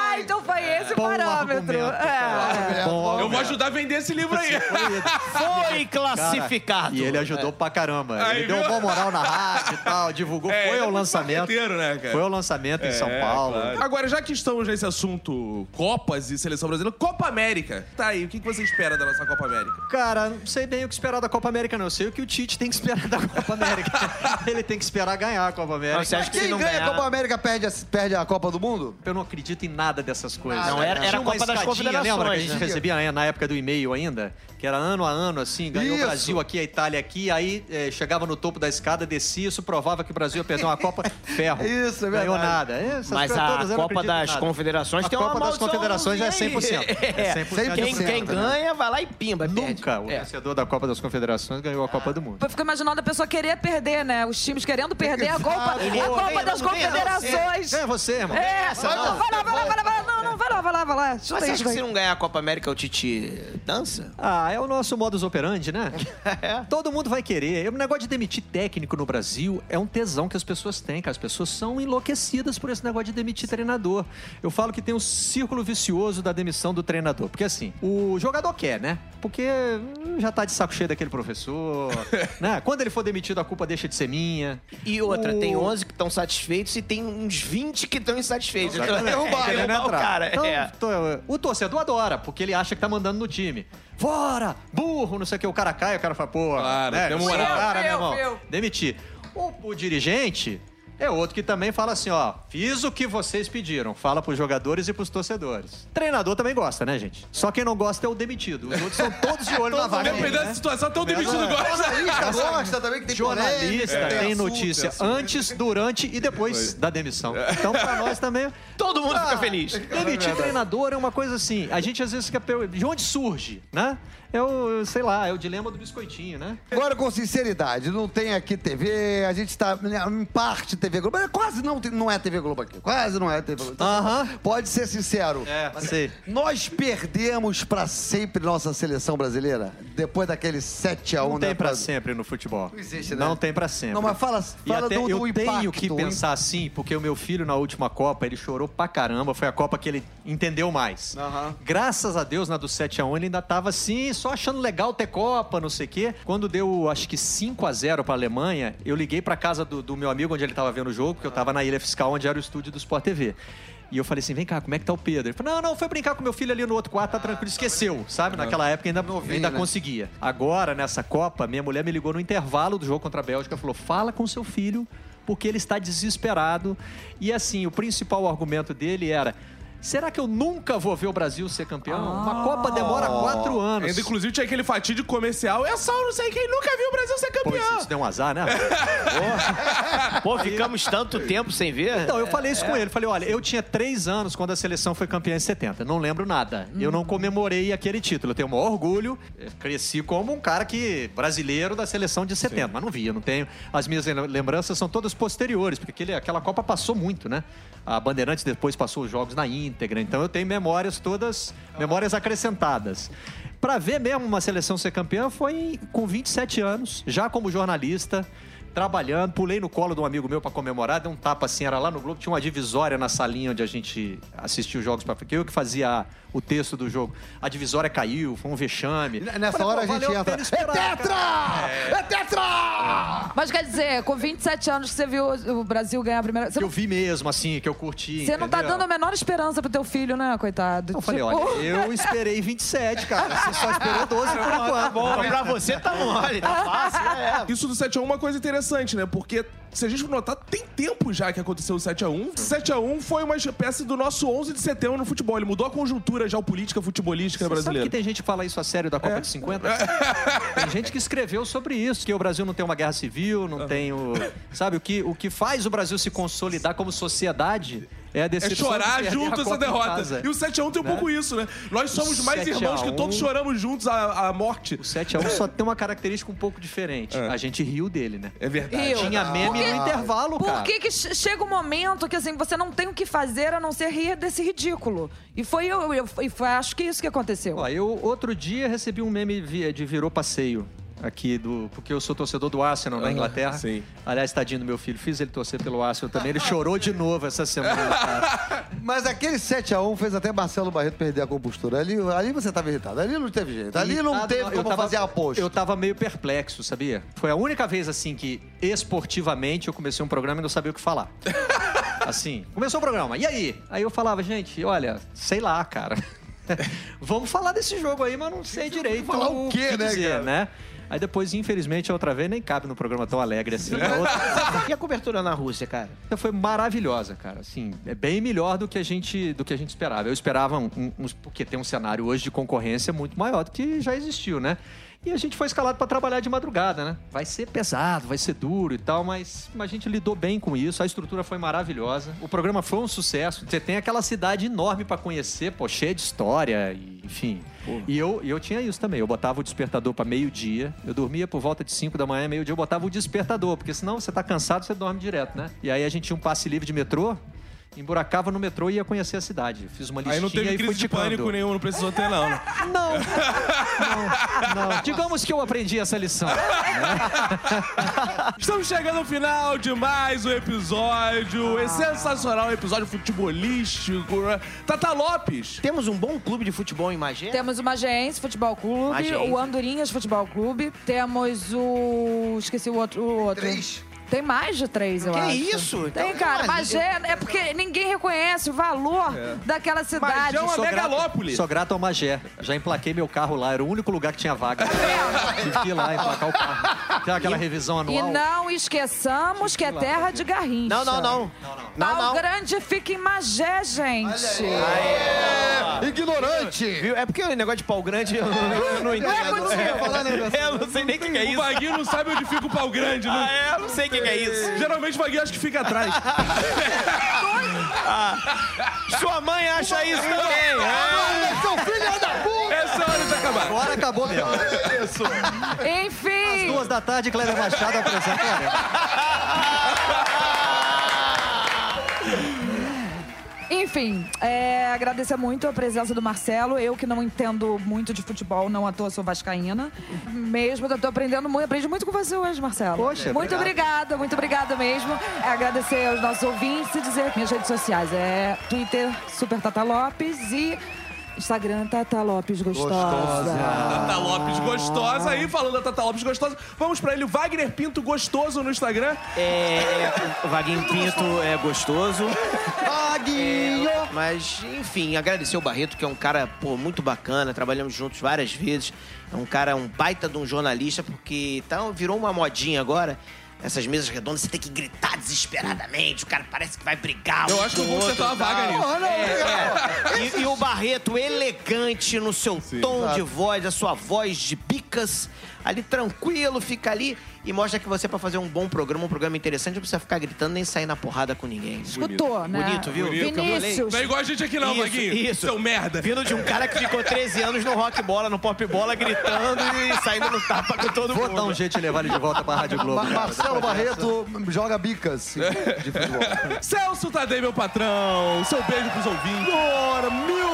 Esse o parâmetro. É. Bom, Eu vou ajudar a vender esse livro aí. Foi (laughs) classificado. E ele ajudou pra caramba. Aí, ele deu uma moral na rádio e tal, divulgou. (laughs) É, foi é lançamento. marqueteiro, né, cara? Foi ao lançamento em São É, Paulo. claro. Agora, já que estamos nesse assunto Copas e Seleção Brasileira, Copa América. Tá aí, o que que você espera da nossa Copa América? Cara, não sei bem o que esperar da Copa América, não. Eu sei o que o Tite tem que esperar da Copa América. (laughs) ele tem que esperar ganhar a Copa América. Você acha que Quem não ganha ganhar... a Copa América perde a, perde a Copa do Mundo? Eu não acredito em nada dessas coisas. Não, era- era Tinha a uma Copa das Confederações, Lembra que a gente né? recebia né, na época do e-mail ainda? Que era ano a ano, assim, ganhou Isso. o Brasil aqui, a Itália aqui, aí eh, chegava no topo da escada, descia, isso provava que o Brasil ia perder uma Copa, (laughs) ferro. Isso, é Ganhou verdade. nada. Essas Mas a não Copa das nada. Confederações A tem uma Copa das Confederações é 100%. (laughs) É. 100% Quem, de quem né? ganha, vai lá e pimba. perde. Nunca o É. vencedor da Copa das Confederações ganhou a Copa do Mundo. Eu fico imaginando a pessoa querer perder, né? Os times querendo perder a Copa, a não Copa das não não. Confederações. Ganha você, irmão. É, Essa não, não. vai lá, vai lá, vai lá, lá. Não, não, vai lá, vai lá. Mas acha que se não ganhar a Copa América, o Tite dança? Ah, é o nosso modus operandi, né? (laughs) É. Todo mundo vai querer. O negócio de demitir técnico no Brasil é um tesão que as pessoas têm, cara. As pessoas são enlouquecidas por esse negócio de demitir treinador. Eu falo que tem um círculo vicioso da demissão do treinador. Porque assim, o jogador quer, né? Porque já tá de saco cheio daquele professor, (laughs) né? Quando ele for demitido, a culpa deixa de ser minha. E outra, O- tem 11 que estão satisfeitos e tem uns 20 que estão insatisfeitos. (laughs) Então, Exatamente. derrubar, Querendo derrubar o cara. Então, é. tô- o torcedor adora, porque ele acha que tá mandando no time. Fora! Burro, não sei o que. O cara cai, o cara fala, pô, Claro, né, tem moral. cara, Viu, meu irmão. Demitir. O, o dirigente é outro que também fala assim, ó, fiz o que vocês pediram. Fala pros jogadores e pros torcedores. Treinador também gosta, né, gente? Só quem não gosta é o demitido. Os outros são todos de olho (laughs) na vaga. Dependendo da né? situação, até o demitido gosta. Jornalista gosta também, que tem Jornalista tem notícia antes, durante e depois da demissão. Então, pra nós também. Todo mundo Ah, fica feliz. Demitir treinador é uma coisa assim. A gente às vezes fica. De onde surge, né? É o, sei lá, é o dilema do biscoitinho, né? Agora, com sinceridade, não tem aqui TV, a gente tá em parte TV Globo, mas quase não, não é TV Globo aqui, quase não é TV Globo. Então, Aham. Pode ser sincero. É, sei. Nós perdemos pra sempre nossa seleção brasileira, depois daquele 7x1 Não tem né, pra pra- sempre no futebol. Não existe, né? Não tem pra sempre. Não, mas fala, E fala até do, do eu impacto. tenho que pensar assim, porque o meu filho na última Copa, ele chorou pra caramba. Foi a Copa que ele entendeu mais. Graças a Deus, na do 7x1, ele ainda tava assim, só achando legal ter Copa, não sei o quê. Quando deu, acho que 5x0 pra Alemanha, eu liguei pra casa do, do meu amigo onde ele tava vendo o jogo, porque eu tava na Ilha Fiscal, onde era o estúdio do Sport TV. E eu falei assim, vem cá, como é que tá o Pedro? Ele falou, não, não, foi brincar com meu filho ali no outro quarto, tá tranquilo. Esqueceu, sabe? Naquela época ainda, ainda né? conseguia. Agora, nessa Copa, minha mulher me ligou no intervalo do jogo contra a Bélgica e falou, fala com seu filho, porque ele está desesperado. E assim, o principal argumento dele era... Será que eu nunca vou ver o Brasil ser campeão? Uma Copa demora quatro anos. Ainda, inclusive, tinha aquele fatídico comercial. É só não sei quem nunca viu o Brasil ser Pô, campeão. isso deu um azar, né? Pô, ficamos tanto tempo sem ver. Então, eu falei isso com ele. Falei, olha, eu tinha três anos quando a seleção foi campeã em 70. Não lembro nada. Eu não comemorei aquele título. Eu tenho o maior orgulho. Eu cresci como um cara que brasileiro da seleção de 70. Mas não via, não tenho. As minhas lem- lembranças são todas posteriores, porque aquele, aquela Copa passou muito, né? A Bandeirantes depois passou os jogos na íntegra. Então eu tenho memórias todas, memórias acrescentadas. Pra ver mesmo uma seleção ser campeã foi com 27 anos, já como jornalista. trabalhando, pulei no colo de um amigo meu pra comemorar, dei um tapa assim, era lá no Globo, tinha uma divisória na salinha onde a gente assistia os jogos que eu que fazia o texto do jogo. A divisória caiu, foi um vexame. Nessa Falei, hora a gente a entra. É esperar, cara." tetra! É tetra! Mas quer dizer, com 27 anos que você viu o Brasil ganhar a primeira. Você Que eu não, vi mesmo, assim, que eu curti. você não tá entendeu? dando a menor esperança pro teu filho, né, coitado? Eu falei, Tipo, olha, eu esperei 27, cara. Você só esperou 12 por (laughs) enquanto. Bom, pra você tá mole, tá fácil, é. Isso do 7x1 é uma coisa interessante, né? Porque se a gente for notar, tem tempo já que aconteceu o 7x1. 7x1 foi uma espécie do nosso 11 de setembro no futebol. Ele mudou a conjuntura geopolítica futebolística Você sabe brasileira. que tem gente que fala isso a sério da Copa É. de 50? Tem gente que escreveu sobre isso, que o Brasil não tem uma guerra civil, não tem o... Sabe, o que, o que faz o Brasil se consolidar como sociedade é a É decepção de chorar perder junto a essa derrota. casa. E o 7x1 tem um Né? pouco isso, né? Nós somos O mais 7 a irmãos que 1. todos choramos juntos a, a morte. O 7x1 só (laughs) tem uma característica um pouco diferente. É. A gente riu dele, né? É verdade. Eu. Tinha meme Porque- no intervalo, Por cara. que, que che- chega um momento que assim, você não tem o que fazer a não ser rir desse ridículo? E foi eu, eu e foi, acho que isso que aconteceu. Ó, eu outro dia recebi um meme de virou passeio aqui do porque eu sou torcedor do Arsenal na Inglaterra. sim. Aliás, tadinho do meu filho, fiz ele torcer pelo Arsenal também. Ele chorou de novo essa semana, (laughs) cara. Mas aquele 7x1 fez até Marcelo Barreto perder a compostura. Ali, ali você tava irritado. Ali não teve jeito. Ali não Irritado, teve eu como tava- fazer aposta. Eu tava meio perplexo, sabia? Foi a única vez assim que esportivamente eu comecei um programa e não sabia o que falar. (laughs) Assim, começou o programa. E aí? Aí eu falava, gente, olha, sei lá, cara. (laughs) Vamos falar desse jogo aí, mas não sei direito. Falar o quê, que né, cara? né? Aí depois, infelizmente, a outra vez nem cabe no programa tão alegre assim. (laughs) A outra E a cobertura na Rússia, cara? foi maravilhosa, cara. Assim, é bem melhor do que a gente, do que a gente esperava. Eu esperava um, um- porque tem um cenário hoje de concorrência muito maior do que já existiu, né? E a gente foi escalado para trabalhar de madrugada, né? Vai ser pesado, vai ser duro e tal, mas a gente lidou bem com isso. A estrutura foi maravilhosa. O programa foi um sucesso. Você tem aquela cidade enorme para conhecer, pô, cheia de história, e, enfim. E eu, eu tinha isso também. Eu botava o despertador para meio-dia. Eu dormia por volta de 5 da manhã, meio-dia, eu botava o despertador, porque senão você tá cansado, você dorme direto, né? E aí a gente tinha um passe livre de metrô, emburacava no metrô e ia conhecer a cidade. Fiz uma listinha Aí não teve e fui crise de ticando. pânico nenhum, não precisou ter, não. né? (laughs) Não, não, não. Digamos que eu aprendi essa lição. (laughs) Estamos chegando ao final de mais um episódio. É sensacional, um episódio futebolístico. né? Tata Lopes. Temos um bom clube de futebol em Magé? Temos o Magense Futebol Clube, Magense. o Andorinhas Futebol Clube, temos o. Esqueci o outro. O outro. Três. Tem mais de três, eu Que acho. isso? Tem, Então, cara. mas- Magé é porque ninguém reconhece o valor daquela cidade. Magé é uma Sou grato-. Sou grato ao Magé. Já emplaquei meu carro lá. Era o único lugar que tinha vaga. Tive que ir lá emplacar o carro. Tem aquela revisão E anual. não esqueçamos que é terra de Garrincha. Não, não, não. Não, Pau não. Grande fica em Magé, gente. Ignorante! Viu? É porque o negócio de pau grande eu, eu não entendo. É, (laughs) eu não sei nem o que, que é O isso. Vaguinho não sabe onde fica o pau grande, Ah, né? é? Eu não sei o que, que é isso. Geralmente o Vaguinho acha que fica atrás. Sua mãe acha isso também. É. Seu filho da puta! Essa é hora de acabar. Agora acabou mesmo. Enfim. Duas da tarde, Cléber Machado apresenta. (laughs) Enfim, é, agradecer muito a presença do Marcelo. Eu que não entendo muito de futebol, não à toa sou vascaína. Mesmo, eu tô aprendendo muito, aprendi muito com você hoje, Marcelo. Poxa, muito obrigada, muito obrigada mesmo. É, agradecer aos nossos ouvintes e dizer minhas redes sociais é Twitter Super Tata Lopes e Instagram Tata Lopes Gostosa. Tata Lopes gostosa. Aí, falando da Tata Lopes gostosa, vamos pra ele, Wagner Pinto gostoso no Instagram. É, o Vaguinho Pinto é gostoso. Vaguinho! Mas, enfim, agradecer o Barreto, que é um cara, pô, muito bacana. Trabalhamos juntos várias vezes. É um cara, um baita de um jornalista, porque tá, virou uma modinha agora. Essas mesas redondas, você tem que gritar desesperadamente. O cara parece que vai brigar. Eu um acho que eu vou tentar uma e vaga tal. nisso. Não, É, é. E, e o Barreto elegante no seu tom exato. de voz, a sua voz de picas, ali tranquilo, fica ali e mostra que você, pra fazer um bom programa, um programa interessante, não precisa ficar gritando nem sair na porrada com ninguém. Escutou, né? Bonito, viu? Bonito. Vinícius. Não é igual a gente aqui não, Isso, Vaguinho. isso. Seu merda. Vindo de um cara que ficou 13 anos no rock bola, no pop bola, gritando e saindo no tapa com todo Vou mundo. dar um jeito de levar ele de volta pra Rádio Globo. Ma- Marcelo Barreto joga bicas de futebol. (laughs) Celso Tadei, meu patrão. Seu beijo pros ouvintes. Ora, mil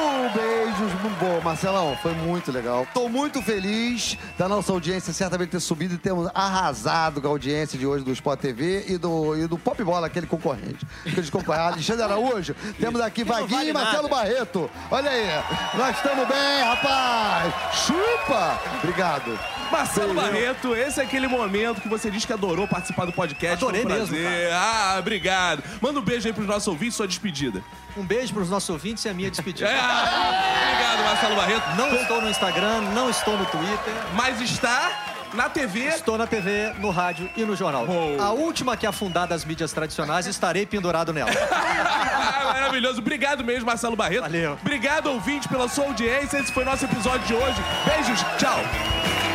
Muito bom, Marcelão, foi muito legal. Tô muito feliz da nossa audiência certamente ter subido e temos arrasado com a audiência de hoje do Sport TV e do, e do Pop Bola, aquele concorrente. Aquele concorrente. (laughs) Alexandre Araújo, temos aqui Vaguinho vale e Marcelo nada. Barreto. Olha aí, nós estamos bem, rapaz. Chupa! Obrigado. Marcelo Valeu. Barreto, esse é aquele momento que você diz que adorou participar do podcast. Adorei um mesmo. Ah, obrigado. Manda um beijo aí pros nossos ouvintes, sua despedida. Um beijo para os nossos ouvintes e a minha despedida. (laughs) É, obrigado, Marcelo Barreto. Não estou no Instagram, não estou no Twitter. Mas está na TV. Estou na TV, no rádio e no jornal. Boa. A última que afundar das mídias tradicionais, estarei pendurado nela. (laughs) Maravilhoso. Obrigado mesmo, Marcelo Barreto. Valeu. Obrigado, ouvinte, pela sua audiência. Esse foi nosso episódio de hoje. Beijos. Tchau.